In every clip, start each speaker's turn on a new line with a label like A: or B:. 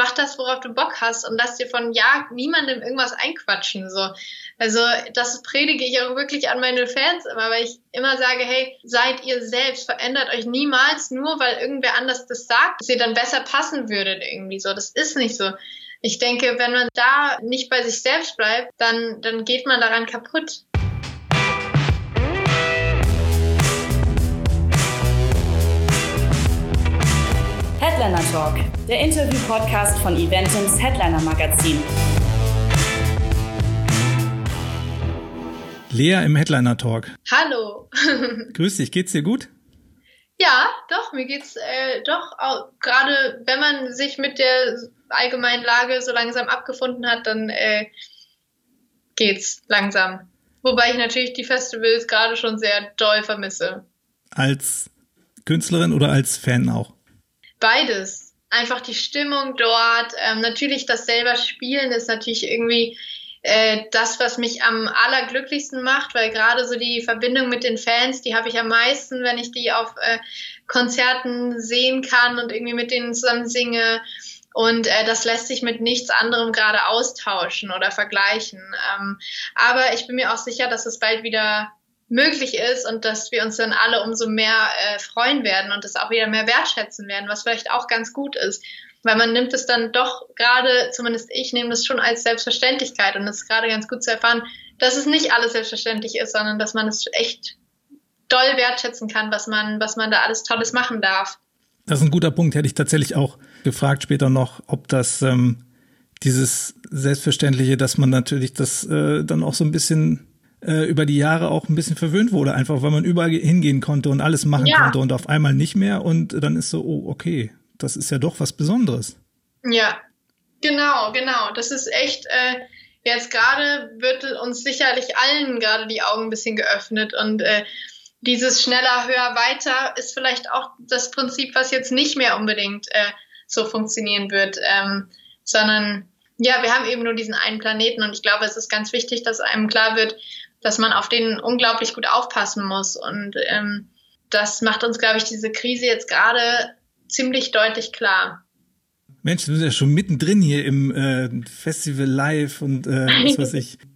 A: mach das, worauf du Bock hast und lass dir von ja niemandem irgendwas einquatschen. So. Also das predige ich auch wirklich an meine Fans immer, weil ich immer sage, hey, seid ihr selbst, verändert euch niemals nur, weil irgendwer anders das sagt, dass ihr dann besser passen würdet irgendwie so. Das ist nicht so. Ich denke, wenn man da nicht bei sich selbst bleibt, dann, dann geht man daran kaputt.
B: Headliner Talk, der Interview-Podcast von Eventims Headliner Magazin.
C: Lea im Headliner Talk.
A: Hallo.
C: Grüß dich, geht's dir gut?
A: Ja, doch, mir geht's äh, doch, gerade wenn man sich mit der allgemeinen Lage so langsam abgefunden hat, dann äh, geht's langsam. Wobei ich natürlich die Festivals gerade schon sehr doll vermisse.
C: Als Künstlerin oder als Fan auch?
A: Beides. Einfach die Stimmung dort. Ähm, natürlich das selber Spielen ist natürlich irgendwie äh, das, was mich am allerglücklichsten macht, weil gerade so die Verbindung mit den Fans, die habe ich am meisten, wenn ich die auf äh, Konzerten sehen kann und irgendwie mit denen zusammen singe. Und äh, das lässt sich mit nichts anderem gerade austauschen oder vergleichen. Ähm, aber ich bin mir auch sicher, dass es bald wieder möglich ist und dass wir uns dann alle umso mehr äh, freuen werden und das auch wieder mehr wertschätzen werden, was vielleicht auch ganz gut ist. Weil man nimmt es dann doch gerade, zumindest ich nehme das schon als Selbstverständlichkeit und es ist gerade ganz gut zu erfahren, dass es nicht alles selbstverständlich ist, sondern dass man es echt doll wertschätzen kann, was man, was man da alles Tolles machen darf.
C: Das ist ein guter Punkt. Hätte ich tatsächlich auch gefragt später noch, ob das ähm, dieses Selbstverständliche, dass man natürlich das äh, dann auch so ein bisschen äh, über die Jahre auch ein bisschen verwöhnt wurde, einfach weil man überall hingehen konnte und alles machen ja. konnte und auf einmal nicht mehr und dann ist so, oh, okay, das ist ja doch was Besonderes.
A: Ja, genau, genau. Das ist echt, äh, jetzt gerade wird uns sicherlich allen gerade die Augen ein bisschen geöffnet und äh, dieses schneller, höher, weiter ist vielleicht auch das Prinzip, was jetzt nicht mehr unbedingt äh, so funktionieren wird, ähm, sondern ja, wir haben eben nur diesen einen Planeten und ich glaube, es ist ganz wichtig, dass einem klar wird, dass man auf den unglaublich gut aufpassen muss. Und ähm, das macht uns, glaube ich, diese Krise jetzt gerade ziemlich deutlich klar.
C: Mensch, du bist ja schon mittendrin hier im äh, Festival Live und äh, was weiß ich.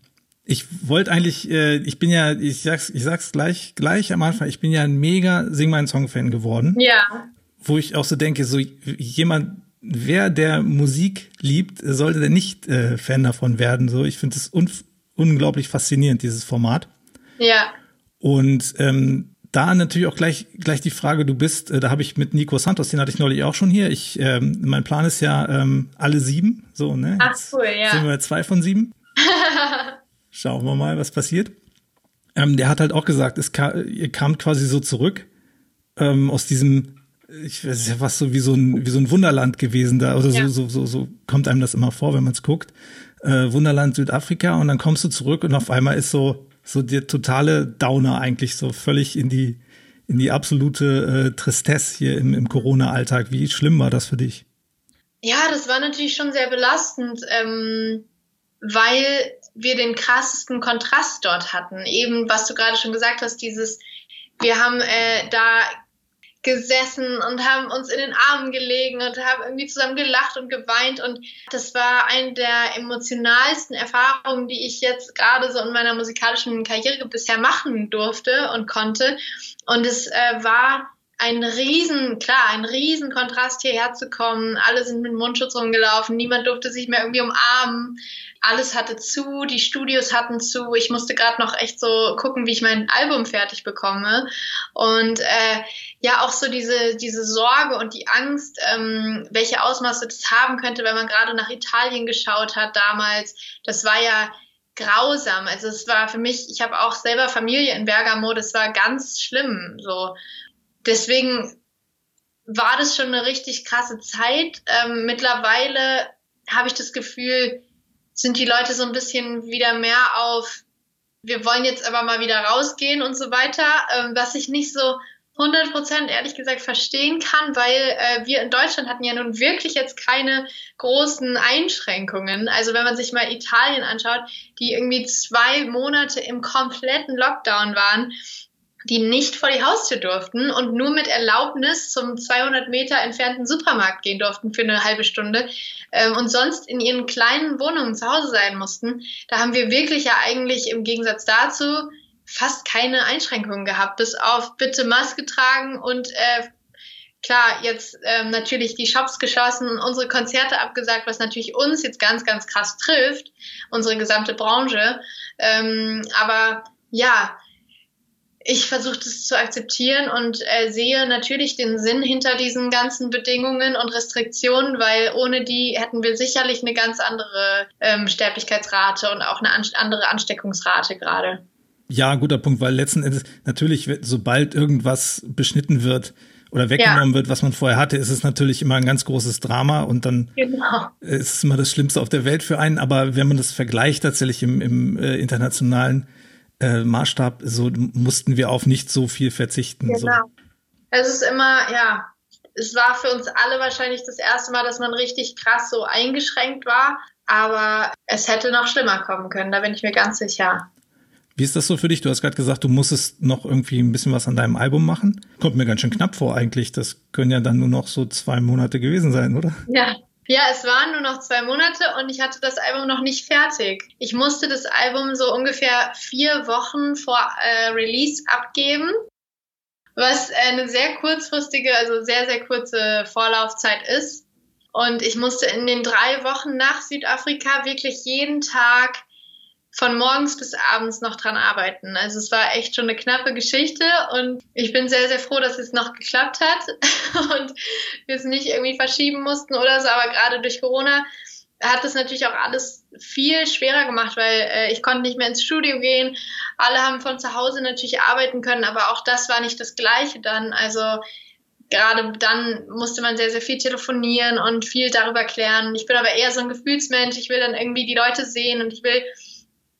C: Ich wollte eigentlich, äh, ich bin ja, ich sag's, ich sag's gleich, gleich am Anfang, ich bin ja ein mega Sing mein Song Fan geworden.
A: Ja.
C: Wo ich auch so denke, so jemand, wer der Musik liebt, sollte der nicht äh, Fan davon werden. So, ich finde es unglaublich faszinierend, dieses Format.
A: Ja.
C: Und ähm, da natürlich auch gleich gleich die Frage, du bist, äh, da habe ich mit Nico Santos, den hatte ich neulich auch schon hier. Ich, ähm, mein Plan ist ja ähm, alle sieben, so ne.
A: Ach cool, ja.
C: Sind wir zwei von sieben. Schauen wir mal, was passiert. Ähm, der hat halt auch gesagt, es kam, ihr kamt quasi so zurück ähm, aus diesem, ich weiß ja was so wie so ein wie so ein Wunderland gewesen da oder ja. so, so so so kommt einem das immer vor, wenn man es guckt äh, Wunderland Südafrika und dann kommst du zurück und auf einmal ist so so der totale Downer eigentlich so völlig in die in die absolute äh, Tristesse hier im, im Corona-Alltag. Wie schlimm war das für dich?
A: Ja, das war natürlich schon sehr belastend, ähm, weil wir den krassesten Kontrast dort hatten. Eben, was du gerade schon gesagt hast, dieses, wir haben äh, da gesessen und haben uns in den Armen gelegen und haben irgendwie zusammen gelacht und geweint. Und das war eine der emotionalsten Erfahrungen, die ich jetzt gerade so in meiner musikalischen Karriere bisher machen durfte und konnte. Und es äh, war ein riesen, klar, ein riesen Kontrast hierher zu kommen. Alle sind mit Mundschutz rumgelaufen, niemand durfte sich mehr irgendwie umarmen. Alles hatte zu, die Studios hatten zu. Ich musste gerade noch echt so gucken, wie ich mein Album fertig bekomme. Und äh, ja, auch so diese, diese Sorge und die Angst, ähm, welche Ausmaße das haben könnte, wenn man gerade nach Italien geschaut hat damals. Das war ja grausam. Also es war für mich, ich habe auch selber Familie in Bergamo, das war ganz schlimm. So deswegen war das schon eine richtig krasse Zeit. Ähm, mittlerweile habe ich das Gefühl, sind die Leute so ein bisschen wieder mehr auf, wir wollen jetzt aber mal wieder rausgehen und so weiter, ähm, was ich nicht so 100 Prozent ehrlich gesagt verstehen kann, weil äh, wir in Deutschland hatten ja nun wirklich jetzt keine großen Einschränkungen. Also wenn man sich mal Italien anschaut, die irgendwie zwei Monate im kompletten Lockdown waren, die nicht vor die Haustür durften und nur mit Erlaubnis zum 200 Meter entfernten Supermarkt gehen durften für eine halbe Stunde ähm, und sonst in ihren kleinen Wohnungen zu Hause sein mussten. Da haben wir wirklich ja eigentlich im Gegensatz dazu fast keine Einschränkungen gehabt, bis auf bitte Maske tragen und äh, klar, jetzt ähm, natürlich die Shops geschlossen, unsere Konzerte abgesagt, was natürlich uns jetzt ganz, ganz krass trifft, unsere gesamte Branche. Ähm, aber ja, ich versuche das zu akzeptieren und äh, sehe natürlich den Sinn hinter diesen ganzen Bedingungen und Restriktionen, weil ohne die hätten wir sicherlich eine ganz andere ähm, Sterblichkeitsrate und auch eine an andere Ansteckungsrate gerade.
C: Ja, guter Punkt, weil letzten Endes natürlich, sobald irgendwas beschnitten wird, oder weggenommen ja. wird, was man vorher hatte, ist es natürlich immer ein ganz großes Drama und dann genau. ist es immer das Schlimmste auf der Welt für einen. Aber wenn man das vergleicht tatsächlich im, im äh, internationalen äh, Maßstab, so mussten wir auf nicht so viel verzichten. Genau. So.
A: Es ist immer, ja, es war für uns alle wahrscheinlich das erste Mal, dass man richtig krass so eingeschränkt war. Aber es hätte noch schlimmer kommen können, da bin ich mir ganz sicher.
C: Wie ist das so für dich? Du hast gerade gesagt, du musstest noch irgendwie ein bisschen was an deinem Album machen. Kommt mir ganz schön knapp vor eigentlich. Das können ja dann nur noch so zwei Monate gewesen sein, oder?
A: Ja. Ja, es waren nur noch zwei Monate und ich hatte das Album noch nicht fertig. Ich musste das Album so ungefähr vier Wochen vor äh, Release abgeben, was eine sehr kurzfristige, also sehr, sehr kurze Vorlaufzeit ist. Und ich musste in den drei Wochen nach Südafrika wirklich jeden Tag von morgens bis abends noch dran arbeiten. Also es war echt schon eine knappe Geschichte und ich bin sehr, sehr froh, dass es noch geklappt hat und wir es nicht irgendwie verschieben mussten oder so. Aber gerade durch Corona hat es natürlich auch alles viel schwerer gemacht, weil äh, ich konnte nicht mehr ins Studio gehen. Alle haben von zu Hause natürlich arbeiten können, aber auch das war nicht das Gleiche dann. Also gerade dann musste man sehr, sehr viel telefonieren und viel darüber klären. Ich bin aber eher so ein Gefühlsmensch. Ich will dann irgendwie die Leute sehen und ich will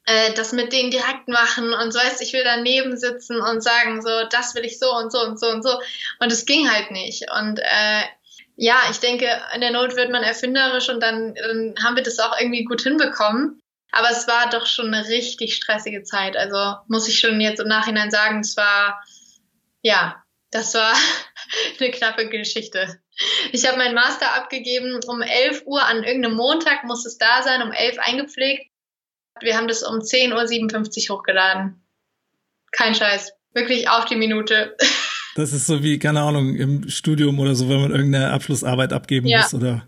A: äh, das mit denen direkt machen und so weißt, ich will daneben sitzen und sagen, so, das will ich so und so und so und so. Und es ging halt nicht. Und äh, ja, ich denke, in der Not wird man erfinderisch und dann, dann haben wir das auch irgendwie gut hinbekommen. Aber es war doch schon eine richtig stressige Zeit. Also muss ich schon jetzt im Nachhinein sagen, es war, ja, das war eine knappe Geschichte. Ich habe meinen Master abgegeben um 11 Uhr an irgendeinem Montag, muss es da sein, um 11 eingepflegt. Wir haben das um 10.57 Uhr hochgeladen. Kein Scheiß. Wirklich auf die Minute.
C: Das ist so wie, keine Ahnung, im Studium oder so, wenn man irgendeine Abschlussarbeit abgeben ja. muss oder.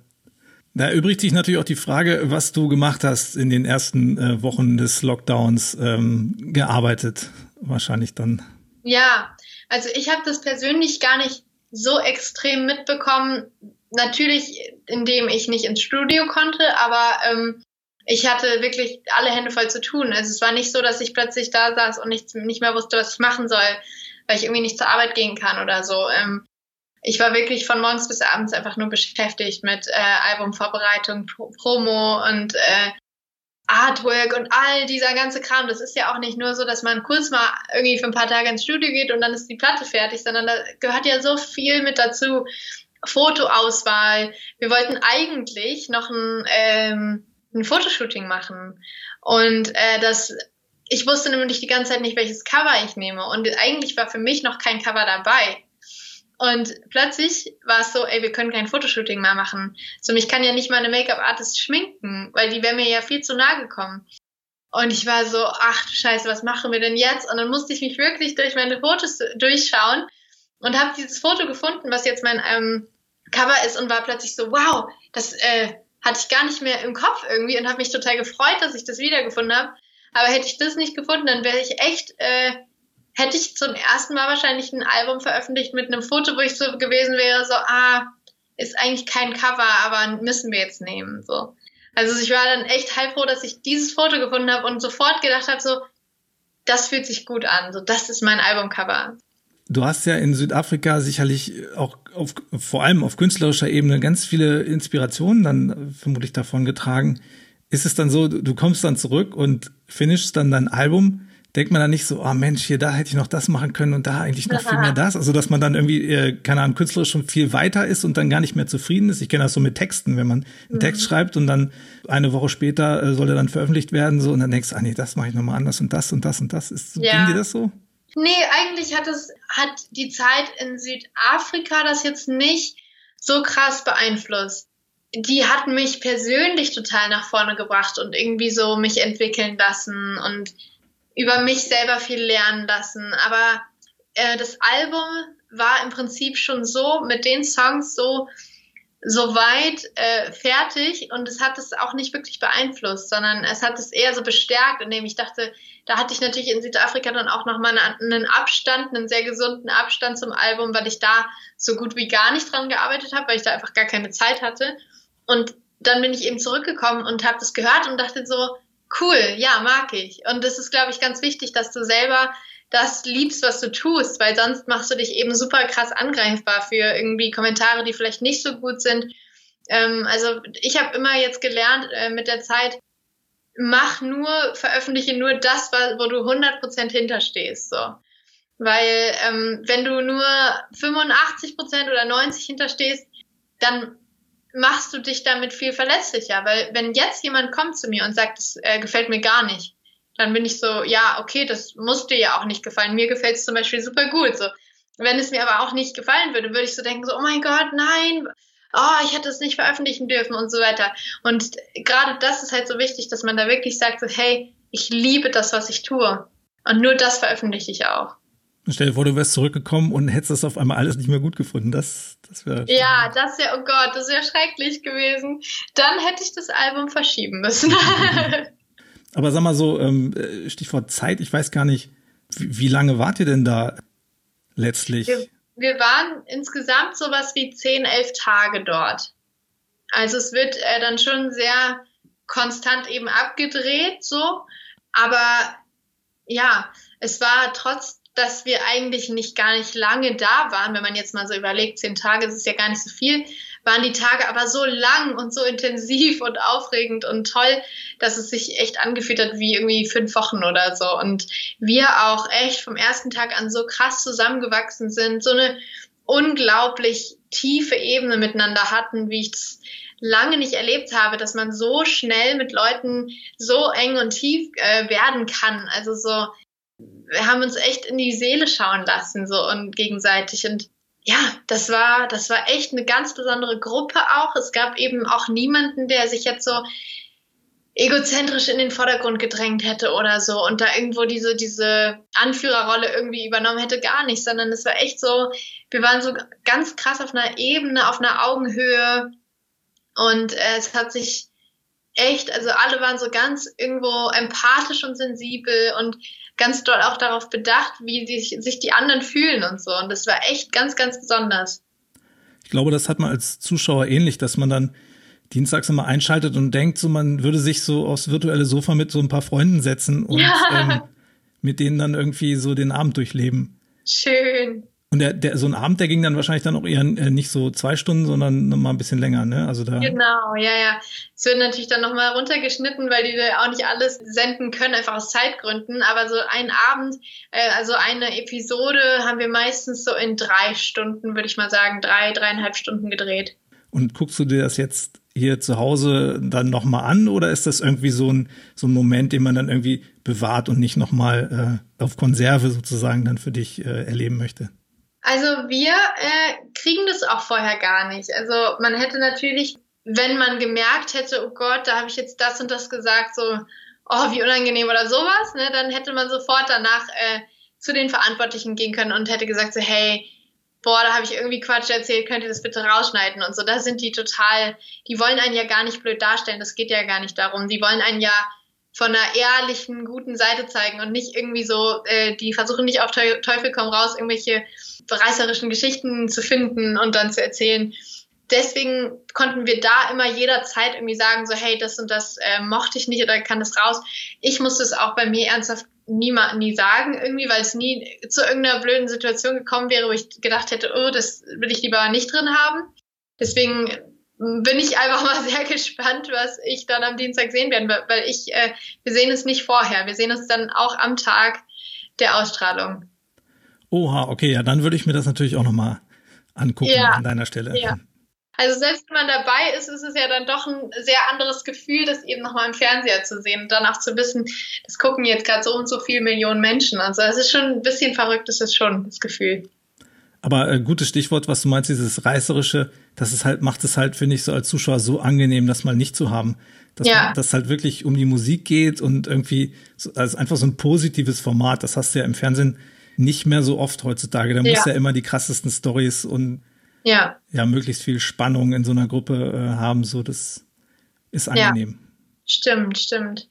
C: Da übrigt sich natürlich auch die Frage, was du gemacht hast in den ersten äh, Wochen des Lockdowns ähm, gearbeitet, wahrscheinlich dann.
A: Ja, also ich habe das persönlich gar nicht so extrem mitbekommen. Natürlich, indem ich nicht ins Studio konnte, aber ähm, ich hatte wirklich alle Hände voll zu tun. Also es war nicht so, dass ich plötzlich da saß und nicht, nicht mehr wusste, was ich machen soll, weil ich irgendwie nicht zur Arbeit gehen kann oder so. Ähm, ich war wirklich von morgens bis abends einfach nur beschäftigt mit äh, Albumvorbereitung, Pro Promo und äh, Artwork und all dieser ganze Kram. Das ist ja auch nicht nur so, dass man kurz mal irgendwie für ein paar Tage ins Studio geht und dann ist die Platte fertig, sondern da gehört ja so viel mit dazu. Fotoauswahl. Wir wollten eigentlich noch ein ähm, ein Fotoshooting machen. Und äh, das, ich wusste nämlich die ganze Zeit nicht, welches Cover ich nehme. Und eigentlich war für mich noch kein Cover dabei. Und plötzlich war es so, ey, wir können kein Fotoshooting mehr machen. So, mich kann ja nicht mal eine Make-up-Artist schminken, weil die wäre mir ja viel zu nahe gekommen. Und ich war so, ach du Scheiße, was machen wir denn jetzt? Und dann musste ich mich wirklich durch meine Fotos durchschauen und habe dieses Foto gefunden, was jetzt mein ähm, Cover ist und war plötzlich so, wow, das, äh, hatte ich gar nicht mehr im Kopf irgendwie und habe mich total gefreut, dass ich das wiedergefunden habe. Aber hätte ich das nicht gefunden, dann wäre ich echt, äh, hätte ich zum ersten Mal wahrscheinlich ein Album veröffentlicht mit einem Foto, wo ich so gewesen wäre, so, ah, ist eigentlich kein Cover, aber müssen wir jetzt nehmen. So. Also ich war dann echt heilfroh, dass ich dieses Foto gefunden habe und sofort gedacht habe, so, das fühlt sich gut an. So, das ist mein Albumcover.
C: Du hast ja in Südafrika sicherlich auch auf, vor allem auf künstlerischer Ebene ganz viele Inspirationen dann vermutlich davon getragen. Ist es dann so, du kommst dann zurück und finishst dann dein Album, denkt man dann nicht so, oh Mensch, hier, da hätte ich noch das machen können und da eigentlich noch viel mehr das. Also, dass man dann irgendwie, äh, keine Ahnung, künstlerisch schon viel weiter ist und dann gar nicht mehr zufrieden ist. Ich kenne das so mit Texten, wenn man einen mhm. Text schreibt und dann eine Woche später äh, soll er dann veröffentlicht werden, so, und dann denkst du, ah nee, das mache ich nochmal anders und das und das und das. Ist, ja. Ging dir das so?
A: Nee, eigentlich hat es, hat die Zeit in Südafrika das jetzt nicht so krass beeinflusst. Die hat mich persönlich total nach vorne gebracht und irgendwie so mich entwickeln lassen und über mich selber viel lernen lassen. Aber äh, das Album war im Prinzip schon so mit den Songs so so weit äh, fertig und es hat es auch nicht wirklich beeinflusst, sondern es hat es eher so bestärkt, indem ich dachte, da hatte ich natürlich in Südafrika dann auch nochmal einen Abstand, einen sehr gesunden Abstand zum Album, weil ich da so gut wie gar nicht dran gearbeitet habe, weil ich da einfach gar keine Zeit hatte. Und dann bin ich eben zurückgekommen und habe das gehört und dachte so, cool, ja, mag ich. Und das ist, glaube ich, ganz wichtig, dass du selber das liebst, was du tust, weil sonst machst du dich eben super krass angreifbar für irgendwie Kommentare, die vielleicht nicht so gut sind. Ähm, also ich habe immer jetzt gelernt äh, mit der Zeit, mach nur, veröffentliche nur das, wo du 100% hinterstehst. So. Weil ähm, wenn du nur 85% oder 90% hinterstehst, dann machst du dich damit viel verletzlicher. Weil wenn jetzt jemand kommt zu mir und sagt, das äh, gefällt mir gar nicht, dann bin ich so, ja, okay, das muss dir ja auch nicht gefallen. Mir gefällt es zum Beispiel super gut. So. Wenn es mir aber auch nicht gefallen würde, würde ich so denken, so, oh mein Gott, nein, oh, ich hätte es nicht veröffentlichen dürfen und so weiter. Und gerade das ist halt so wichtig, dass man da wirklich sagt, so, hey, ich liebe das, was ich tue. Und nur das veröffentliche ich auch.
C: Stell dir vor, du wärst zurückgekommen und hättest das auf einmal alles nicht mehr gut gefunden. Das, das wäre.
A: Ja, das wäre, oh Gott, das wäre schrecklich gewesen. Dann hätte ich das Album verschieben müssen.
C: Aber sag mal so, ähm, äh, Stichwort Zeit, ich weiß gar nicht, wie, wie lange wart ihr denn da letztlich?
A: Wir, wir waren insgesamt sowas wie zehn, elf Tage dort. Also es wird äh, dann schon sehr konstant eben abgedreht, so. Aber ja, es war trotz, dass wir eigentlich nicht gar nicht lange da waren, wenn man jetzt mal so überlegt, zehn Tage, das ist ja gar nicht so viel, waren die Tage aber so lang und so intensiv und aufregend und toll, dass es sich echt angefühlt hat wie irgendwie fünf Wochen oder so. Und wir auch echt vom ersten Tag an so krass zusammengewachsen sind, so eine unglaublich tiefe Ebene miteinander hatten, wie ich es lange nicht erlebt habe, dass man so schnell mit Leuten so eng und tief äh, werden kann. Also so, wir haben uns echt in die Seele schauen lassen, so und gegenseitig. Und ja, das war, das war echt eine ganz besondere Gruppe auch. Es gab eben auch niemanden, der sich jetzt so egozentrisch in den Vordergrund gedrängt hätte oder so und da irgendwo diese, diese Anführerrolle irgendwie übernommen hätte, gar nicht, sondern es war echt so, wir waren so ganz krass auf einer Ebene, auf einer Augenhöhe und äh, es hat sich echt, also alle waren so ganz irgendwo empathisch und sensibel und ganz doll auch darauf bedacht, wie sich, sich die anderen fühlen und so. Und das war echt ganz, ganz besonders.
C: Ich glaube, das hat man als Zuschauer ähnlich, dass man dann dienstags immer einschaltet und denkt, so man würde sich so aufs virtuelle Sofa mit so ein paar Freunden setzen und ja. ähm, mit denen dann irgendwie so den Abend durchleben.
A: Schön.
C: Und der, der, so ein Abend, der ging dann wahrscheinlich dann auch eher äh, nicht so zwei Stunden, sondern noch mal ein bisschen länger, ne? Also da.
A: Genau, ja, ja. Es wird natürlich dann nochmal runtergeschnitten, weil die auch nicht alles senden können, einfach aus Zeitgründen. Aber so ein Abend, äh, also eine Episode haben wir meistens so in drei Stunden, würde ich mal sagen, drei, dreieinhalb Stunden gedreht.
C: Und guckst du dir das jetzt hier zu Hause dann nochmal an oder ist das irgendwie so ein, so ein Moment, den man dann irgendwie bewahrt und nicht nochmal äh, auf Konserve sozusagen dann für dich äh, erleben möchte?
A: Also wir äh, kriegen das auch vorher gar nicht. Also man hätte natürlich, wenn man gemerkt hätte, oh Gott, da habe ich jetzt das und das gesagt, so, oh, wie unangenehm oder sowas, ne, dann hätte man sofort danach äh, zu den Verantwortlichen gehen können und hätte gesagt, so, hey, boah, da habe ich irgendwie Quatsch erzählt, könnt ihr das bitte rausschneiden und so. Da sind die total, die wollen einen ja gar nicht blöd darstellen, das geht ja gar nicht darum. Die wollen einen ja von einer ehrlichen, guten Seite zeigen und nicht irgendwie so, äh, die versuchen nicht auf Teufel komm raus, irgendwelche reißerischen Geschichten zu finden und dann zu erzählen. Deswegen konnten wir da immer jederzeit irgendwie sagen, so hey, das und das äh, mochte ich nicht oder kann das raus. Ich musste es auch bei mir ernsthaft niemand nie sagen irgendwie, weil es nie zu irgendeiner blöden Situation gekommen wäre, wo ich gedacht hätte, oh, das will ich lieber nicht drin haben. Deswegen bin ich einfach mal sehr gespannt, was ich dann am Dienstag sehen werde, weil ich, äh, wir sehen es nicht vorher, wir sehen es dann auch am Tag der Ausstrahlung.
C: Oha, okay, ja, dann würde ich mir das natürlich auch nochmal angucken ja, an deiner Stelle. Ja.
A: Also selbst wenn man dabei ist, ist es ja dann doch ein sehr anderes Gefühl, das eben nochmal im Fernseher zu sehen und dann auch zu wissen, das gucken jetzt gerade so und so viele Millionen Menschen. Also es ist schon ein bisschen verrückt, ist es schon, das Gefühl.
C: Aber äh, gutes Stichwort, was du meinst, dieses reißerische, das ist halt, macht es halt, finde ich, so als Zuschauer so angenehm, das mal nicht zu haben. Dass ja. das halt wirklich um die Musik geht und irgendwie, so, also einfach so ein positives Format. Das hast du ja im Fernsehen nicht mehr so oft heutzutage. Da ja. muss ja immer die krassesten Stories und ja. ja, möglichst viel Spannung in so einer Gruppe äh, haben, so das ist angenehm.
A: Ja. Stimmt, stimmt.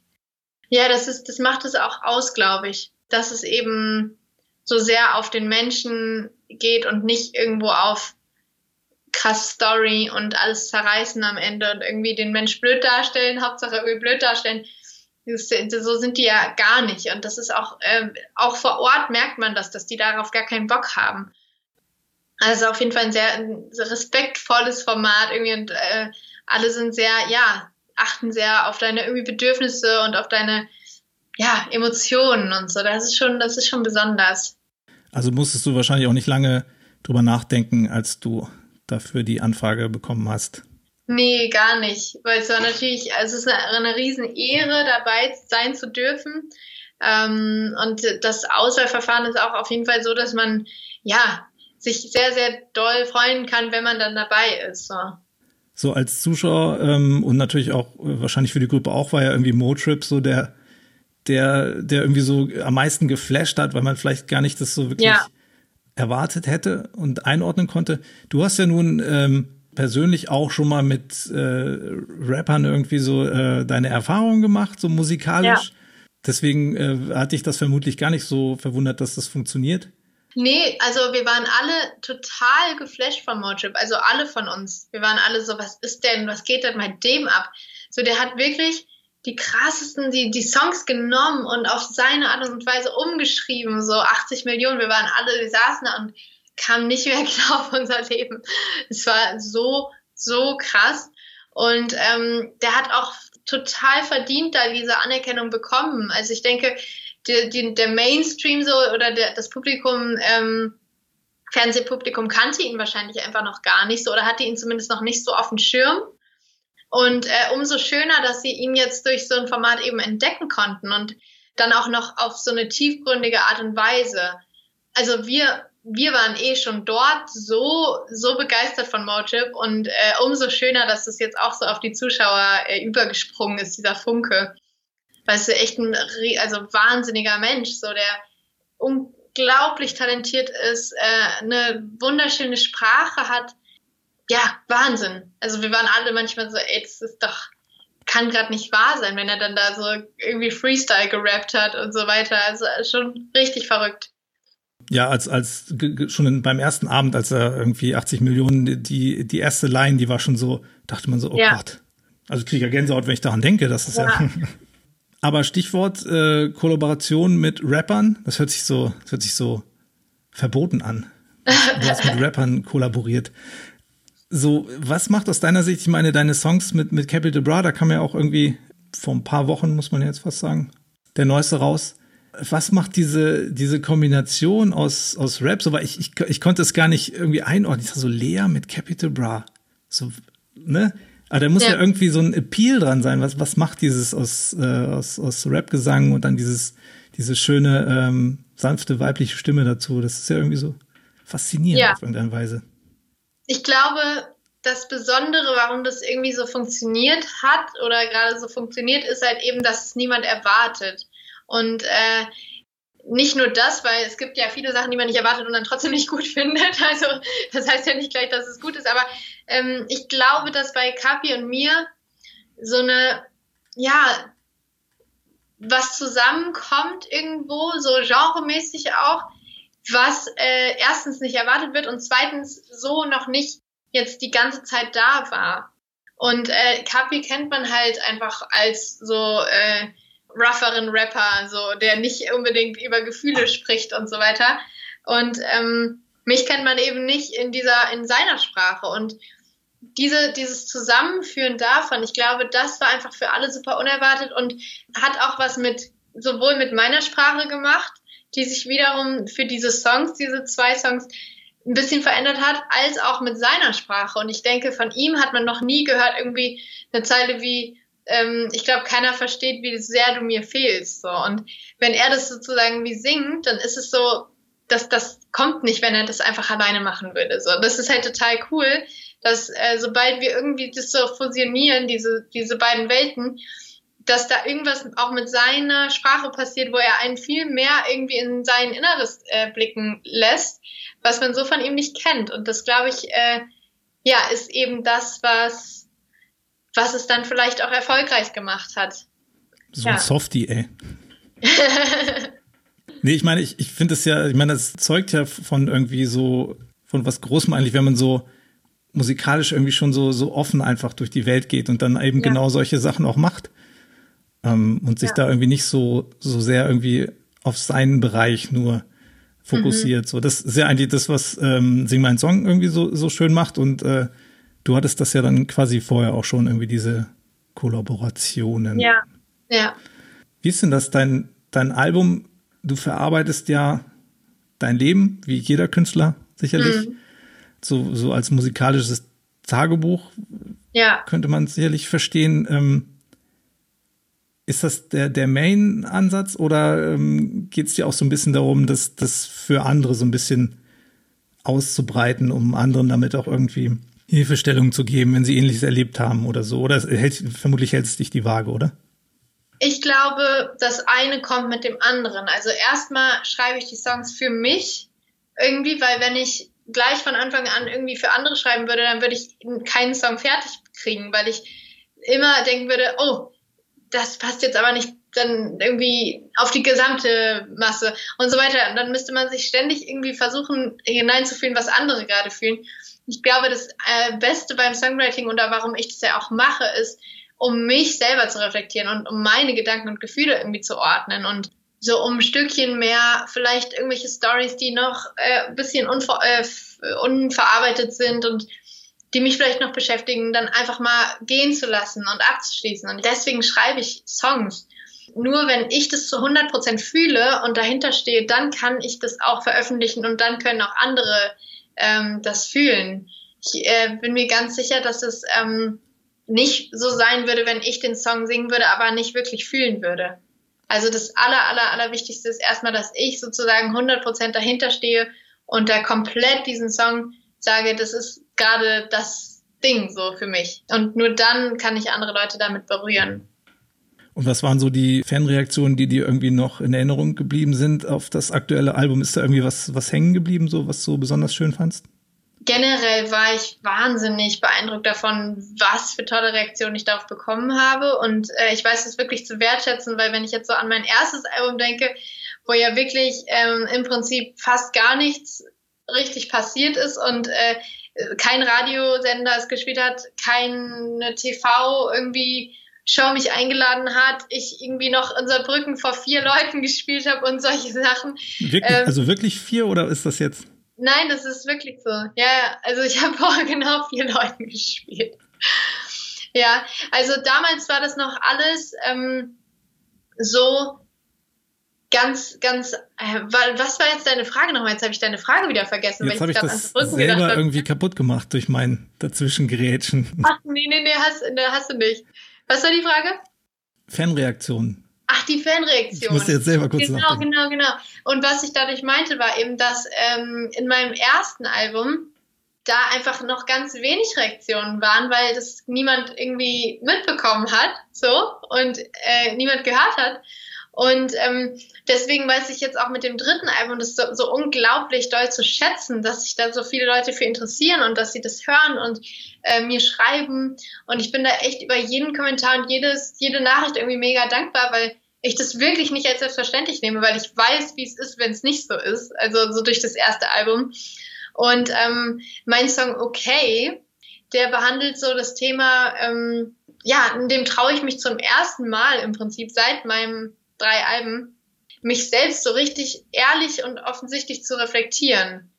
A: Ja, das ist, das macht es auch aus, glaube ich, dass es eben so sehr auf den Menschen geht und nicht irgendwo auf krass Story und alles zerreißen am Ende und irgendwie den Mensch blöd darstellen, Hauptsache irgendwie blöd darstellen. So sind die ja gar nicht. Und das ist auch, äh, auch vor Ort merkt man das, dass die darauf gar keinen Bock haben. Also auf jeden Fall ein sehr, ein respektvolles Format irgendwie und äh, alle sind sehr, ja, achten sehr auf deine irgendwie Bedürfnisse und auf deine, ja, Emotionen und so. Das ist schon, das ist schon besonders.
C: Also musstest du wahrscheinlich auch nicht lange drüber nachdenken, als du dafür die Anfrage bekommen hast.
A: Nee, gar nicht. Weil es war natürlich, also es ist eine, eine Riesenehre, dabei sein zu dürfen. Ähm, und das Auswahlverfahren ist auch auf jeden Fall so, dass man, ja, sich sehr, sehr doll freuen kann, wenn man dann dabei ist. So,
C: so als Zuschauer ähm, und natürlich auch äh, wahrscheinlich für die Gruppe auch war ja irgendwie Motrip so der der der irgendwie so am meisten geflasht hat, weil man vielleicht gar nicht das so wirklich ja. Erwartet hätte und einordnen konnte. Du hast ja nun ähm, persönlich auch schon mal mit äh, Rappern irgendwie so äh, deine Erfahrungen gemacht, so musikalisch. Ja. Deswegen äh, hatte ich das vermutlich gar nicht so verwundert, dass das funktioniert.
A: Nee, also wir waren alle total geflasht von Motrip, also alle von uns. Wir waren alle so, was ist denn, was geht denn mit dem ab? So, der hat wirklich die krassesten, die, die Songs genommen und auf seine Art und Weise umgeschrieben, so 80 Millionen. Wir waren alle, wir saßen da und kamen nicht mehr klar auf unser Leben. Es war so, so krass. Und ähm, der hat auch total verdient da diese Anerkennung bekommen. Also ich denke, die, die, der Mainstream so oder der, das Publikum, ähm, Fernsehpublikum kannte ihn wahrscheinlich einfach noch gar nicht so oder hatte ihn zumindest noch nicht so auf dem Schirm. Und äh, umso schöner, dass sie ihn jetzt durch so ein Format eben entdecken konnten und dann auch noch auf so eine tiefgründige Art und Weise. Also wir, wir waren eh schon dort so, so begeistert von Mochip und äh, umso schöner, dass es jetzt auch so auf die Zuschauer äh, übergesprungen ist, dieser Funke weißt du, echt ein also wahnsinniger Mensch, so der unglaublich talentiert ist, äh, eine wunderschöne Sprache hat. Ja, Wahnsinn. Also wir waren alle manchmal so, ey, das ist doch, kann gerade nicht wahr sein, wenn er dann da so irgendwie Freestyle gerappt hat und so weiter. Also schon richtig verrückt.
C: Ja, als, als schon beim ersten Abend, als er irgendwie 80 Millionen, die, die erste Line, die war schon so, dachte man so, oh ja. Gott. Also kriege ich ja Gänsehaut, wenn ich daran denke, das ist ja. ja Aber Stichwort äh, Kollaboration mit Rappern, das hört sich so, das hört sich so verboten an. Du hast mit Rappern kollaboriert. So, was macht aus deiner Sicht, ich meine, deine Songs mit, mit Capital Bra, da kam ja auch irgendwie vor ein paar Wochen, muss man jetzt fast sagen, der neueste raus. Was macht diese, diese Kombination aus, aus Rap? So, weil ich, ich, ich konnte es gar nicht irgendwie einordnen. Ich sag so, Lea mit Capital Bra. So, ne? Aber da muss ja. ja. irgendwie so ein Appeal dran sein. Was, was macht dieses aus, äh, aus, aus Rap-Gesang und dann dieses, diese schöne, ähm, sanfte weibliche Stimme dazu? Das ist ja irgendwie so faszinierend ja. auf irgendeine Weise.
A: Ich glaube, das Besondere, warum das irgendwie so funktioniert hat oder gerade so funktioniert, ist halt eben, dass es niemand erwartet. Und äh, nicht nur das, weil es gibt ja viele Sachen, die man nicht erwartet und dann trotzdem nicht gut findet. Also das heißt ja nicht gleich, dass es gut ist, aber ähm, ich glaube, dass bei Kapi und mir so eine, ja, was zusammenkommt irgendwo, so genremäßig auch, was äh, erstens nicht erwartet wird und zweitens so noch nicht jetzt die ganze Zeit da war. Und äh, Kapi kennt man halt einfach als so äh, rougheren Rapper, so der nicht unbedingt über Gefühle spricht und so weiter. Und ähm, mich kennt man eben nicht in dieser, in seiner Sprache. Und diese, dieses Zusammenführen davon, ich glaube, das war einfach für alle super unerwartet und hat auch was mit, sowohl mit meiner Sprache gemacht, die sich wiederum für diese Songs, diese zwei Songs, ein bisschen verändert hat, als auch mit seiner Sprache. Und ich denke, von ihm hat man noch nie gehört, irgendwie eine Zeile wie, ähm, ich glaube, keiner versteht, wie sehr du mir fehlst. So. Und wenn er das sozusagen wie singt, dann ist es so, dass das kommt nicht, wenn er das einfach alleine machen würde. So, das ist halt total cool, dass äh, sobald wir irgendwie das so fusionieren, diese, diese beiden Welten, dass da irgendwas auch mit seiner Sprache passiert, wo er einen viel mehr irgendwie in sein Inneres äh, blicken lässt, was man so von ihm nicht kennt. Und das, glaube ich, äh, ja, ist eben das, was, was es dann vielleicht auch erfolgreich gemacht hat.
C: So ja. ein Softie, ey. nee, ich meine, ich, ich finde es ja, ich meine, das zeugt ja von irgendwie so, von was Großem eigentlich, wenn man so musikalisch irgendwie schon so, so offen einfach durch die Welt geht und dann eben ja. genau solche Sachen auch macht ähm, und sich ja. da irgendwie nicht so, so sehr irgendwie auf seinen Bereich nur fokussiert. Mhm. So, das ist ja eigentlich das, was ähm, Sing mein Song irgendwie so, so schön macht. Und äh, du hattest das ja dann quasi vorher auch schon irgendwie diese Kollaborationen.
A: Ja, ja.
C: Wie ist denn das, dein, dein Album? Du verarbeitest ja dein Leben, wie jeder Künstler sicherlich, mhm. so, so als musikalisches Tagebuch. Ja. Könnte man sicherlich verstehen. Ähm, ist das der, der Main-Ansatz oder ähm, geht es dir auch so ein bisschen darum, das, das für andere so ein bisschen auszubreiten, um anderen damit auch irgendwie Hilfestellung zu geben, wenn sie ähnliches erlebt haben oder so? Oder hält, vermutlich hält es dich die Waage, oder?
A: Ich glaube, das eine kommt mit dem anderen. Also erstmal schreibe ich die Songs für mich irgendwie, weil wenn ich gleich von Anfang an irgendwie für andere schreiben würde, dann würde ich keinen Song fertig kriegen, weil ich immer denken würde, oh, das passt jetzt aber nicht dann irgendwie auf die gesamte Masse und so weiter. Und dann müsste man sich ständig irgendwie versuchen, hineinzufühlen, was andere gerade fühlen. Ich glaube, das äh, Beste beim Songwriting oder warum ich das ja auch mache, ist, um mich selber zu reflektieren und um meine Gedanken und Gefühle irgendwie zu ordnen und so um ein Stückchen mehr vielleicht irgendwelche Stories, die noch äh, ein bisschen unver äh, unverarbeitet sind und die mich vielleicht noch beschäftigen, dann einfach mal gehen zu lassen und abzuschließen. Und deswegen schreibe ich Songs. Nur wenn ich das zu 100 Prozent fühle und dahinter stehe, dann kann ich das auch veröffentlichen und dann können auch andere ähm, das fühlen. Ich äh, bin mir ganz sicher, dass es ähm, nicht so sein würde, wenn ich den Song singen würde, aber nicht wirklich fühlen würde. Also das aller, aller, aller Wichtigste ist erstmal, dass ich sozusagen 100 Prozent dahinter stehe und da komplett diesen Song sage, das ist gerade das Ding so für mich. Und nur dann kann ich andere Leute damit berühren.
C: Und was waren so die Fanreaktionen, die dir irgendwie noch in Erinnerung geblieben sind auf das aktuelle Album? Ist da irgendwie was, was hängen geblieben, so was du besonders schön fandst?
A: Generell war ich wahnsinnig beeindruckt davon, was für tolle Reaktionen ich darauf bekommen habe. Und äh, ich weiß es wirklich zu wertschätzen, weil wenn ich jetzt so an mein erstes Album denke, wo ja wirklich ähm, im Prinzip fast gar nichts richtig passiert ist und äh, kein Radiosender es gespielt hat, keine TV irgendwie Show mich eingeladen hat, ich irgendwie noch unser Brücken vor vier Leuten gespielt habe und solche Sachen.
C: Wirklich, ähm, also wirklich vier oder ist das jetzt?
A: Nein, das ist wirklich so. Ja, also ich habe vor genau vier Leuten gespielt. Ja, also damals war das noch alles ähm, so ganz, ganz, äh, was war jetzt deine Frage nochmal? Jetzt habe ich deine Frage wieder vergessen.
C: Jetzt habe ich, ich das selber irgendwie kaputt gemacht durch mein Dazwischengerätschen.
A: Ach, nee, nee, nee, hast, nee, hast du nicht. Was war die Frage?
C: Fanreaktion.
A: Ach, die Fanreaktion.
C: Ich musste jetzt selber kurz
A: Genau, nachdenken. genau, genau. Und was ich dadurch meinte, war eben, dass ähm, in meinem ersten Album da einfach noch ganz wenig Reaktionen waren, weil das niemand irgendwie mitbekommen hat, so und äh, niemand gehört hat. Und ähm, deswegen weiß ich jetzt auch mit dem dritten Album das so, so unglaublich doll zu schätzen, dass sich da so viele Leute für interessieren und dass sie das hören und äh, mir schreiben. Und ich bin da echt über jeden Kommentar und jedes, jede Nachricht irgendwie mega dankbar, weil ich das wirklich nicht als selbstverständlich nehme, weil ich weiß, wie es ist, wenn es nicht so ist. Also so durch das erste Album. Und ähm, mein Song Okay, der behandelt so das Thema, ähm, ja, dem traue ich mich zum ersten Mal im Prinzip seit meinem drei Alben, mich selbst so richtig ehrlich und offensichtlich zu reflektieren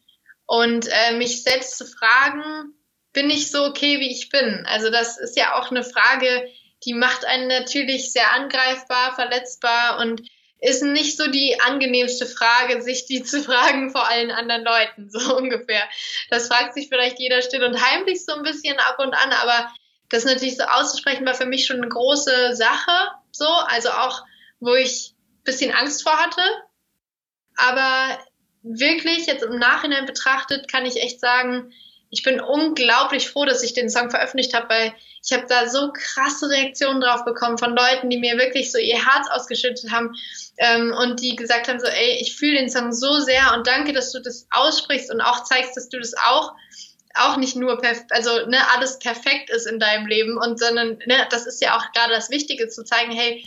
A: und äh, mich selbst zu fragen, bin ich so okay, wie ich bin? Also das ist ja auch eine Frage, die macht einen natürlich sehr angreifbar, verletzbar und ist nicht so die angenehmste Frage, sich die zu fragen vor allen anderen Leuten, so ungefähr. Das fragt sich vielleicht jeder still und heimlich so ein bisschen ab und an, aber das natürlich so auszusprechen war für mich schon eine große Sache, so, also auch, wo ich ein bisschen Angst vor hatte. Aber wirklich jetzt im Nachhinein betrachtet kann ich echt sagen, ich bin unglaublich froh, dass ich den Song veröffentlicht habe, weil ich habe da so krasse Reaktionen drauf bekommen von Leuten, die mir wirklich so ihr Herz ausgeschüttet haben ähm, und die gesagt haben so, ey, ich fühle den Song so sehr und danke, dass du das aussprichst und auch zeigst, dass du das auch auch nicht nur perfekt, also ne, alles perfekt ist in deinem Leben und sondern ne, das ist ja auch gerade das Wichtige zu zeigen, hey,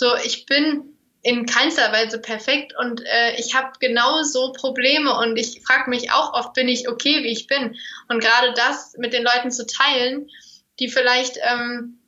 A: so ich bin in keinster Weise perfekt und äh, ich habe genauso Probleme und ich frage mich auch oft, bin ich okay, wie ich bin? Und gerade das mit den Leuten zu teilen, die vielleicht ähm,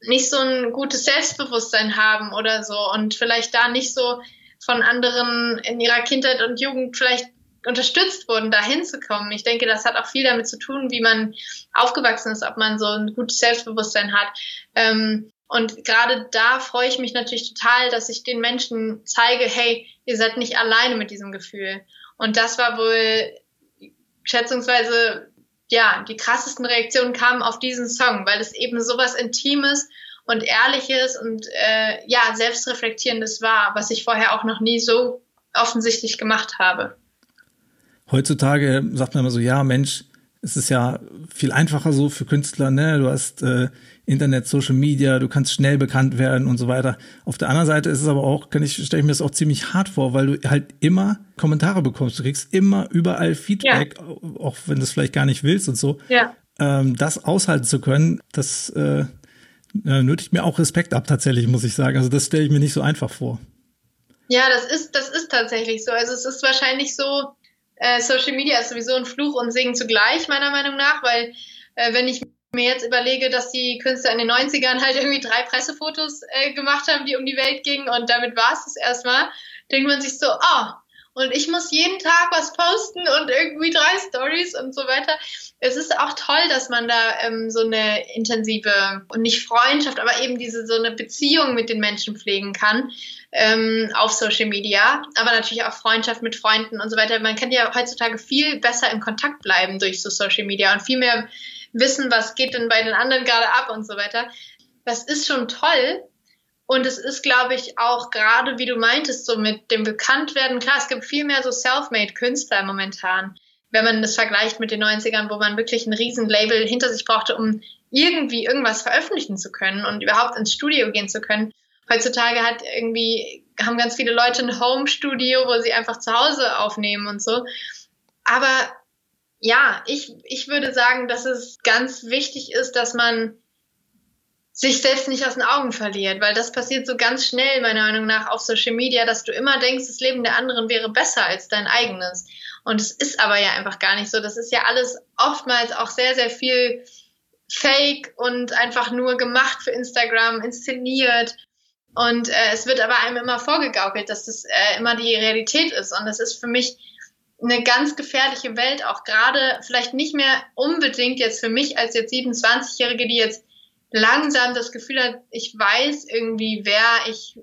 A: nicht so ein gutes Selbstbewusstsein haben oder so und vielleicht da nicht so von anderen in ihrer Kindheit und Jugend vielleicht unterstützt wurden, da hinzukommen. Ich denke, das hat auch viel damit zu tun, wie man aufgewachsen ist, ob man so ein gutes Selbstbewusstsein hat. Ähm, und gerade da freue ich mich natürlich total, dass ich den Menschen zeige, hey, ihr seid nicht alleine mit diesem Gefühl. Und das war wohl schätzungsweise, ja, die krassesten Reaktionen kamen auf diesen Song, weil es eben sowas Intimes und Ehrliches und äh, ja, Selbstreflektierendes war, was ich vorher auch noch nie so offensichtlich gemacht habe.
C: Heutzutage sagt man immer so, ja, Mensch, es ist ja viel einfacher so für Künstler, ne? Du hast äh, Internet, Social Media, du kannst schnell bekannt werden und so weiter. Auf der anderen Seite ist es aber auch, kann ich, stelle ich mir das auch ziemlich hart vor, weil du halt immer Kommentare bekommst. Du kriegst immer überall Feedback, ja. auch wenn du es vielleicht gar nicht willst und so. Ja. Ähm, das aushalten zu können, das äh, äh, nötigt mir auch Respekt ab, tatsächlich, muss ich sagen. Also das stelle ich mir nicht so einfach vor.
A: Ja, das ist, das ist tatsächlich so. Also es ist wahrscheinlich so, äh, Social Media ist sowieso ein Fluch und Segen zugleich, meiner Meinung nach, weil äh, wenn ich mir jetzt überlege, dass die Künstler in den 90ern halt irgendwie drei Pressefotos äh, gemacht haben, die um die Welt gingen und damit war es das erstmal, denkt man sich so, oh, und ich muss jeden Tag was posten und irgendwie drei Stories und so weiter. Es ist auch toll, dass man da ähm, so eine intensive und nicht Freundschaft, aber eben diese so eine Beziehung mit den Menschen pflegen kann ähm, auf Social Media, aber natürlich auch Freundschaft mit Freunden und so weiter. Man kann ja heutzutage viel besser in Kontakt bleiben durch so Social Media und viel mehr wissen, was geht denn bei den anderen gerade ab und so weiter. Das ist schon toll. Und es ist, glaube ich, auch gerade, wie du meintest, so mit dem Bekanntwerden, klar, es gibt viel mehr so Self-Made-Künstler momentan, wenn man das vergleicht mit den 90ern, wo man wirklich ein Riesenlabel hinter sich brauchte, um irgendwie irgendwas veröffentlichen zu können und überhaupt ins Studio gehen zu können. Heutzutage hat irgendwie, haben ganz viele Leute ein Home-Studio, wo sie einfach zu Hause aufnehmen und so. Aber ja, ich, ich würde sagen, dass es ganz wichtig ist, dass man sich selbst nicht aus den Augen verliert, weil das passiert so ganz schnell, meiner Meinung nach, auf Social Media, dass du immer denkst, das Leben der anderen wäre besser als dein eigenes. Und es ist aber ja einfach gar nicht so. Das ist ja alles oftmals auch sehr, sehr viel Fake und einfach nur gemacht für Instagram, inszeniert. Und äh, es wird aber einem immer vorgegaukelt, dass das äh, immer die Realität ist. Und das ist für mich eine ganz gefährliche Welt, auch gerade vielleicht nicht mehr unbedingt jetzt für mich als jetzt 27-Jährige, die jetzt langsam das Gefühl hat, ich weiß irgendwie, wer ich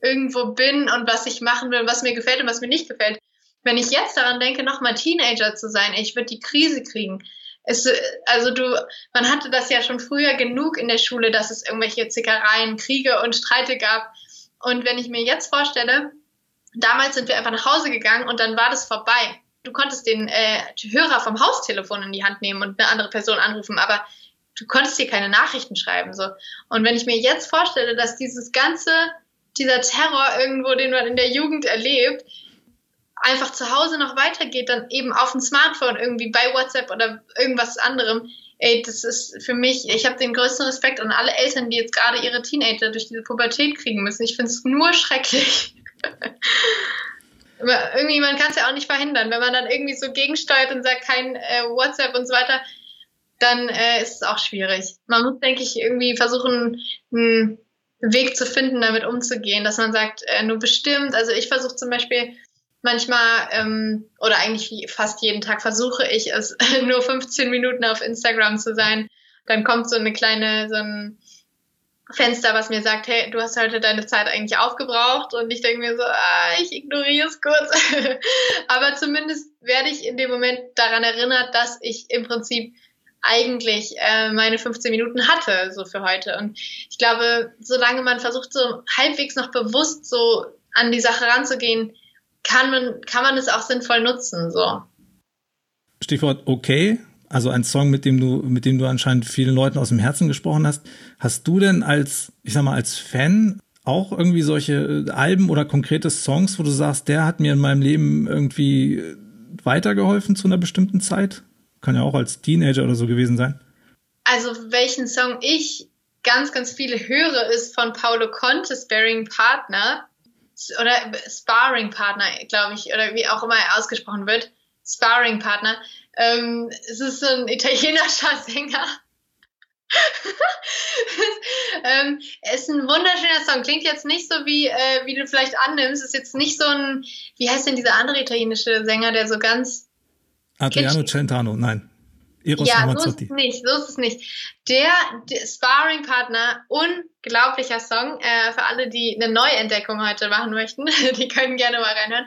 A: irgendwo bin und was ich machen will, was mir gefällt und was mir nicht gefällt. Wenn ich jetzt daran denke, nochmal Teenager zu sein, ich würde die Krise kriegen. Es, also du, man hatte das ja schon früher genug in der Schule, dass es irgendwelche Zickereien, Kriege und Streite gab. Und wenn ich mir jetzt vorstelle, damals sind wir einfach nach Hause gegangen und dann war das vorbei. Du konntest den äh, Hörer vom Haustelefon in die Hand nehmen und eine andere Person anrufen, aber du konntest hier keine Nachrichten schreiben. So. Und wenn ich mir jetzt vorstelle, dass dieses ganze, dieser Terror irgendwo, den man in der Jugend erlebt, einfach zu Hause noch weitergeht, dann eben auf dem Smartphone irgendwie bei WhatsApp oder irgendwas anderem, ey, das ist für mich, ich habe den größten Respekt an alle Eltern, die jetzt gerade ihre Teenager durch diese Pubertät kriegen müssen. Ich finde es nur schrecklich. Irgendwie, man kann es ja auch nicht verhindern. Wenn man dann irgendwie so gegensteuert und sagt, kein äh, WhatsApp und so weiter, dann äh, ist es auch schwierig. Man muss, denke ich, irgendwie versuchen, einen Weg zu finden, damit umzugehen, dass man sagt, äh, nur bestimmt, also ich versuche zum Beispiel manchmal ähm, oder eigentlich fast jeden Tag versuche ich es, nur 15 Minuten auf Instagram zu sein. Dann kommt so eine kleine, so ein Fenster, was mir sagt, hey, du hast heute deine Zeit eigentlich aufgebraucht und ich denke mir so, ah, ich ignoriere es kurz. Aber zumindest werde ich in dem Moment daran erinnert, dass ich im Prinzip eigentlich äh, meine 15 Minuten hatte, so für heute. Und ich glaube, solange man versucht, so halbwegs noch bewusst so an die Sache ranzugehen, kann man, kann man es auch sinnvoll nutzen, so.
C: Stichwort okay, also ein Song, mit dem du, mit dem du anscheinend vielen Leuten aus dem Herzen gesprochen hast. Hast du denn als, ich sag mal, als Fan auch irgendwie solche äh, Alben oder konkrete Songs, wo du sagst, der hat mir in meinem Leben irgendwie weitergeholfen zu einer bestimmten Zeit? Kann ja auch als Teenager oder so gewesen sein.
A: Also welchen Song ich ganz, ganz viele höre, ist von Paulo Conte, Sparring Partner oder Sparring Partner, glaube ich, oder wie auch immer er ausgesprochen wird. Sparring Partner. Ähm, es ist so ein italienischer Sänger. ähm, es ist ein wunderschöner Song. Klingt jetzt nicht so wie, äh, wie du vielleicht annimmst. Ist jetzt nicht so ein, wie heißt denn dieser andere italienische Sänger, der so ganz
C: Adriano Celentano, nein.
A: Eros ja, so ist es nicht, so ist es nicht. Der, der Sparring-Partner, unglaublicher Song, äh, für alle, die eine Neuentdeckung heute machen möchten, die können gerne mal reinhören.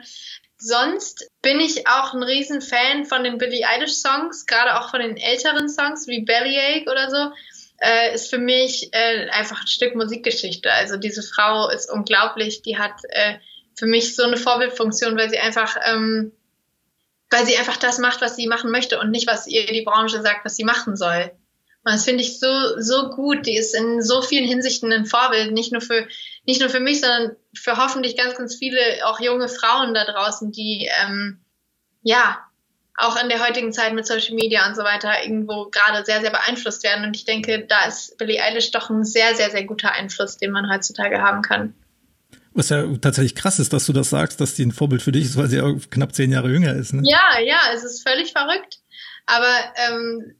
A: Sonst bin ich auch ein Riesenfan von den Billie Eilish Songs, gerade auch von den älteren Songs wie Bellyache oder so. Äh, ist für mich äh, einfach ein Stück Musikgeschichte. Also diese Frau ist unglaublich, die hat äh, für mich so eine Vorbildfunktion, weil sie einfach ähm, weil sie einfach das macht, was sie machen möchte und nicht, was ihr die Branche sagt, was sie machen soll. Und das finde ich so, so gut. Die ist in so vielen Hinsichten ein Vorbild, nicht nur für, nicht nur für mich, sondern für hoffentlich ganz, ganz viele auch junge Frauen da draußen, die, ähm, ja, auch in der heutigen Zeit mit Social Media und so weiter irgendwo gerade sehr, sehr beeinflusst werden. Und ich denke, da ist Billie Eilish doch ein sehr, sehr, sehr guter Einfluss, den man heutzutage haben kann.
C: Was ja tatsächlich krass ist, dass du das sagst, dass die ein Vorbild für dich ist, weil sie ja knapp zehn Jahre jünger ist. Ne?
A: Ja, ja, es ist völlig verrückt. Aber ähm,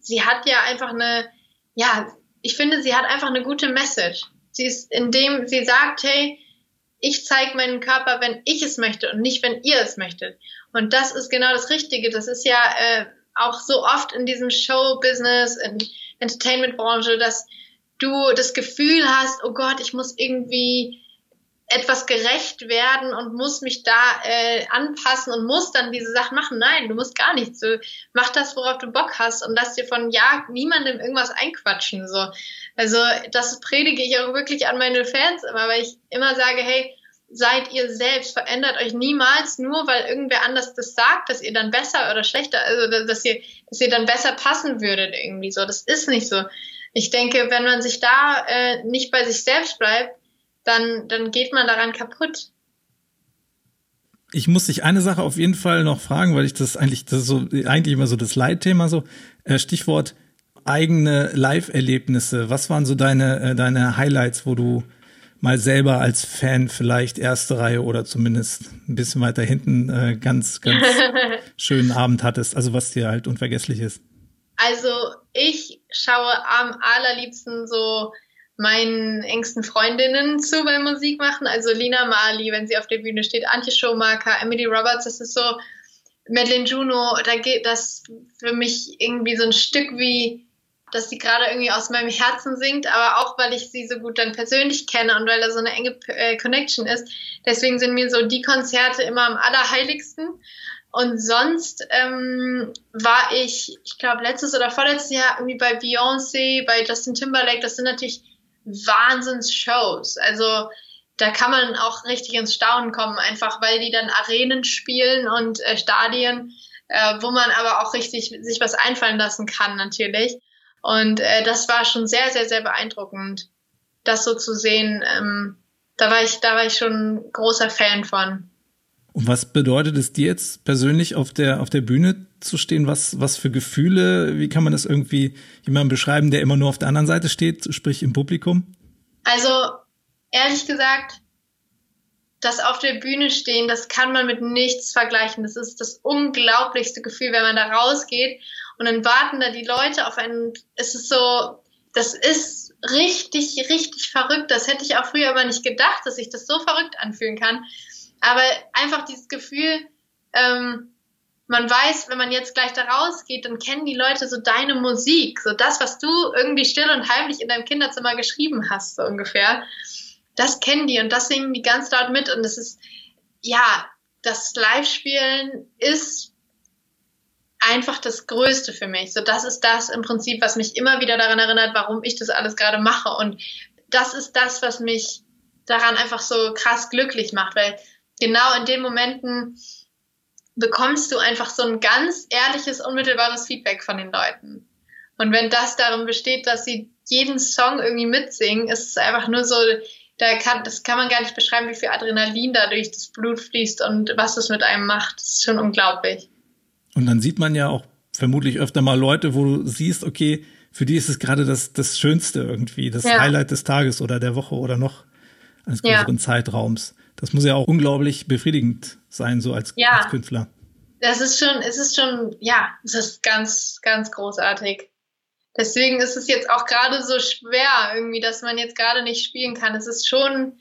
A: sie hat ja einfach eine, ja, ich finde, sie hat einfach eine gute Message. Sie ist, indem sie sagt, hey, ich zeige meinen Körper, wenn ich es möchte und nicht, wenn ihr es möchtet. Und das ist genau das Richtige. Das ist ja äh, auch so oft in diesem Show-Business, in Entertainment-Branche, dass du das Gefühl hast, oh Gott, ich muss irgendwie etwas gerecht werden und muss mich da äh, anpassen und muss dann diese Sachen machen. Nein, du musst gar nichts. So, mach das, worauf du Bock hast und lass dir von ja niemandem irgendwas einquatschen. So. Also das predige ich auch wirklich an meine Fans immer, weil ich immer sage, hey, seid ihr selbst, verändert euch niemals nur, weil irgendwer anders das sagt, dass ihr dann besser oder schlechter, also dass ihr, dass ihr dann besser passen würdet irgendwie so. Das ist nicht so. Ich denke, wenn man sich da äh, nicht bei sich selbst bleibt, dann, dann geht man daran kaputt.
C: Ich muss dich eine Sache auf jeden Fall noch fragen, weil ich das eigentlich, das ist so, eigentlich immer so das Leitthema so, äh, Stichwort eigene Live-Erlebnisse. Was waren so deine, äh, deine Highlights, wo du mal selber als Fan vielleicht erste Reihe oder zumindest ein bisschen weiter hinten äh, ganz, ganz schönen Abend hattest, also was dir halt unvergesslich ist?
A: Also ich schaue am allerliebsten so meinen engsten Freundinnen zu beim Musik machen. Also Lina Mali, wenn sie auf der Bühne steht, Antje Schomaker, Emily Roberts, das ist so, Madeleine Juno, da geht das für mich irgendwie so ein Stück wie, dass sie gerade irgendwie aus meinem Herzen singt, aber auch weil ich sie so gut dann persönlich kenne und weil da so eine enge äh, Connection ist. Deswegen sind mir so die Konzerte immer am allerheiligsten. Und sonst ähm, war ich, ich glaube, letztes oder vorletztes Jahr irgendwie bei Beyoncé, bei Justin Timberlake. Das sind natürlich Wahnsinns-Shows. Also da kann man auch richtig ins Staunen kommen, einfach weil die dann Arenen spielen und äh, Stadien, äh, wo man aber auch richtig sich was einfallen lassen kann natürlich. Und äh, das war schon sehr, sehr, sehr beeindruckend, das so zu sehen. Ähm, da war ich, da war ich schon großer Fan von.
C: Und was bedeutet es dir jetzt persönlich auf der, auf der Bühne zu stehen? Was, was für Gefühle? Wie kann man das irgendwie jemandem beschreiben, der immer nur auf der anderen Seite steht, sprich im Publikum?
A: Also, ehrlich gesagt, das auf der Bühne stehen, das kann man mit nichts vergleichen. Das ist das unglaublichste Gefühl, wenn man da rausgeht und dann warten da die Leute auf einen. Es ist so, das ist richtig, richtig verrückt. Das hätte ich auch früher aber nicht gedacht, dass sich das so verrückt anfühlen kann. Aber einfach dieses Gefühl, ähm, man weiß, wenn man jetzt gleich da rausgeht, dann kennen die Leute so deine Musik, so das, was du irgendwie still und heimlich in deinem Kinderzimmer geschrieben hast, so ungefähr. Das kennen die und das singen die ganz laut mit und es ist, ja, das Live-Spielen ist einfach das Größte für mich. So, das ist das im Prinzip, was mich immer wieder daran erinnert, warum ich das alles gerade mache. Und das ist das, was mich daran einfach so krass glücklich macht, weil genau in den Momenten bekommst du einfach so ein ganz ehrliches, unmittelbares Feedback von den Leuten. Und wenn das darin besteht, dass sie jeden Song irgendwie mitsingen, ist es einfach nur so, da kann, das kann man gar nicht beschreiben, wie viel Adrenalin da durch das Blut fließt und was es mit einem macht. Das ist schon unglaublich.
C: Und dann sieht man ja auch vermutlich öfter mal Leute, wo du siehst, okay, für die ist es gerade das, das Schönste irgendwie, das ja. Highlight des Tages oder der Woche oder noch eines größeren ja. Zeitraums. Das muss ja auch unglaublich befriedigend sein, so als, ja. als Künstler.
A: Das ist schon, es ist schon, ja, es ist ganz, ganz großartig. Deswegen ist es jetzt auch gerade so schwer irgendwie, dass man jetzt gerade nicht spielen kann. Es ist schon,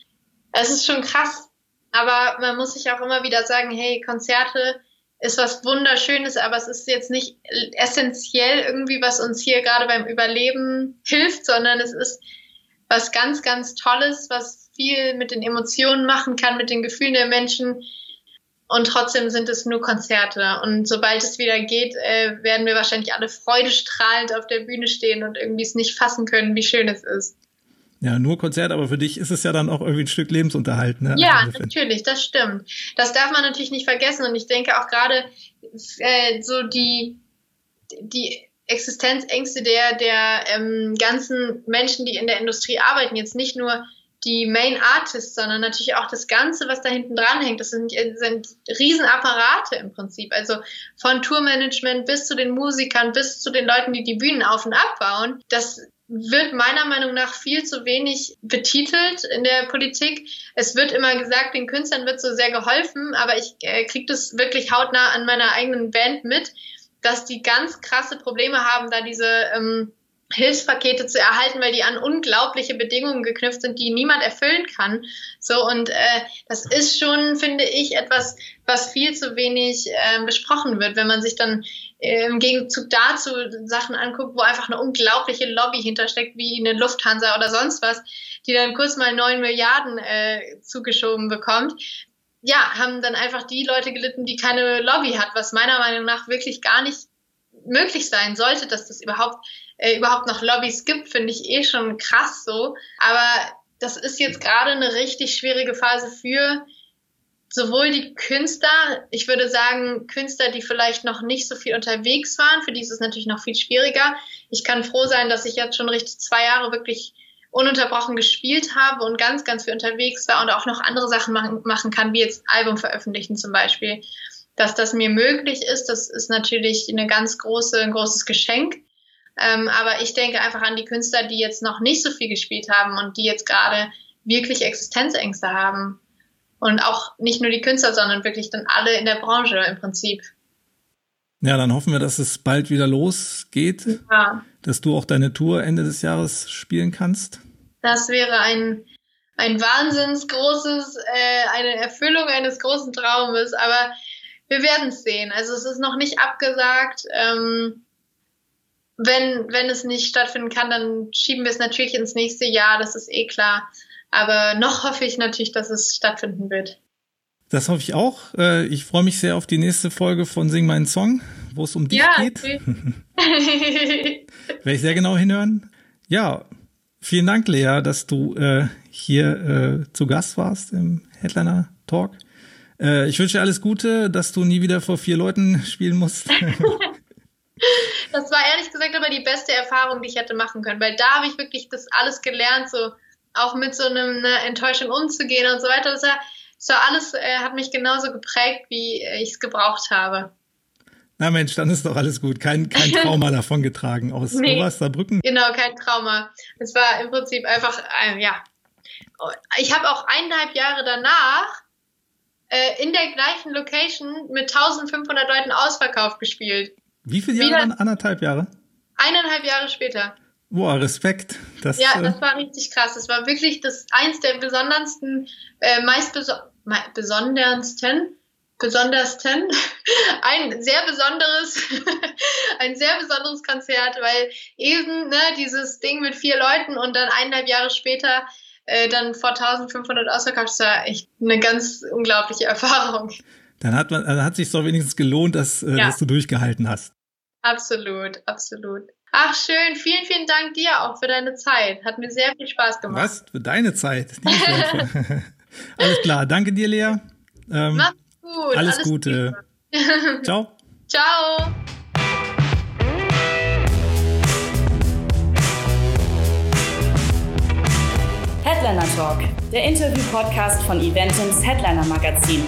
A: es ist schon krass. Aber man muss sich auch immer wieder sagen, hey, Konzerte ist was Wunderschönes, aber es ist jetzt nicht essentiell irgendwie, was uns hier gerade beim Überleben hilft, sondern es ist was ganz, ganz Tolles, was viel mit den Emotionen machen kann, mit den Gefühlen der Menschen. Und trotzdem sind es nur Konzerte. Und sobald es wieder geht, äh, werden wir wahrscheinlich alle freudestrahlend auf der Bühne stehen und irgendwie es nicht fassen können, wie schön es ist.
C: Ja, nur Konzert, aber für dich ist es ja dann auch irgendwie ein Stück Lebensunterhalt, ne?
A: Ja, also natürlich, das stimmt. Das darf man natürlich nicht vergessen. Und ich denke auch gerade äh, so die, die Existenzängste der, der ähm, ganzen Menschen, die in der Industrie arbeiten, jetzt nicht nur die Main Artists, sondern natürlich auch das Ganze, was da hinten dran hängt. Das sind, sind Riesenapparate im Prinzip. Also von Tourmanagement bis zu den Musikern, bis zu den Leuten, die die Bühnen auf und abbauen. Das wird meiner Meinung nach viel zu wenig betitelt in der Politik. Es wird immer gesagt, den Künstlern wird so sehr geholfen, aber ich äh, kriege das wirklich hautnah an meiner eigenen Band mit, dass die ganz krasse Probleme haben, da diese ähm, Hilfspakete zu erhalten, weil die an unglaubliche Bedingungen geknüpft sind, die niemand erfüllen kann. So und äh, das ist schon, finde ich, etwas, was viel zu wenig äh, besprochen wird, wenn man sich dann im Gegenzug dazu Sachen anguckt, wo einfach eine unglaubliche Lobby hintersteckt, wie eine Lufthansa oder sonst was, die dann kurz mal neun Milliarden äh, zugeschoben bekommt. Ja, haben dann einfach die Leute gelitten, die keine Lobby hat, was meiner Meinung nach wirklich gar nicht möglich sein sollte, dass das überhaupt äh, überhaupt noch Lobbys gibt, finde ich eh schon krass so. Aber das ist jetzt gerade eine richtig schwierige Phase für sowohl die Künstler, ich würde sagen, Künstler, die vielleicht noch nicht so viel unterwegs waren, für die ist es natürlich noch viel schwieriger. Ich kann froh sein, dass ich jetzt schon richtig zwei Jahre wirklich ununterbrochen gespielt habe und ganz, ganz viel unterwegs war und auch noch andere Sachen machen, machen kann, wie jetzt Album veröffentlichen zum Beispiel. Dass das mir möglich ist, das ist natürlich eine ganz große, ein großes Geschenk. Ähm, aber ich denke einfach an die Künstler, die jetzt noch nicht so viel gespielt haben und die jetzt gerade wirklich Existenzängste haben. Und auch nicht nur die Künstler, sondern wirklich dann alle in der Branche im Prinzip.
C: Ja, dann hoffen wir, dass es bald wieder losgeht, ja. dass du auch deine Tour Ende des Jahres spielen kannst.
A: Das wäre ein, ein wahnsinns großes, äh, eine Erfüllung eines großen Traumes, aber wir werden es sehen. Also es ist noch nicht abgesagt. Ähm, wenn, wenn es nicht stattfinden kann, dann schieben wir es natürlich ins nächste Jahr, das ist eh klar. Aber noch hoffe ich natürlich, dass es stattfinden wird.
C: Das hoffe ich auch. Äh, ich freue mich sehr auf die nächste Folge von Sing meinen Song, wo es um dich ja, geht. Okay. Werde ich sehr genau hinhören. Ja, vielen Dank, Lea, dass du äh, hier äh, zu Gast warst im Headliner Talk. Äh, ich wünsche dir alles Gute, dass du nie wieder vor vier Leuten spielen musst.
A: das war ehrlich gesagt aber die beste Erfahrung, die ich hätte machen können, weil da habe ich wirklich das alles gelernt, so auch mit so einem, einer Enttäuschung umzugehen und so weiter. Das war, das war alles, äh, hat mich genauso geprägt, wie ich es gebraucht habe.
C: Na Mensch, dann ist doch alles gut. Kein, kein Trauma davon getragen aus nee, Obersterbrücken.
A: Genau, kein Trauma. Es war im Prinzip einfach, äh, ja. Ich habe auch eineinhalb Jahre danach äh, in der gleichen Location mit 1500 Leuten ausverkauft gespielt.
C: Wie viele Jahre Wieder, dann? Anderthalb Jahre?
A: Eineinhalb Jahre später.
C: Boah, Respekt.
A: Das, ja, äh, das war richtig krass. Das war wirklich das eins der besondersten, äh, meist beso besondersten besondersten, ein sehr besonderes, ein sehr besonderes Konzert, weil eben ne, dieses Ding mit vier Leuten und dann eineinhalb Jahre später äh, dann vor 1500 ausverkauft, das war echt eine ganz unglaubliche Erfahrung.
C: Dann hat man, dann hat sich doch wenigstens gelohnt, dass, äh, ja. dass du durchgehalten hast.
A: Absolut, absolut. Ach schön, vielen, vielen Dank dir auch für deine Zeit. Hat mir sehr viel Spaß gemacht.
C: Was? Für deine Zeit? alles klar, danke dir, Lea.
A: Ähm, Mach's gut.
C: Alles, alles Gute. Ciao.
A: Ciao.
B: Headliner Talk, der Interview-Podcast von Eventums Headliner Magazin.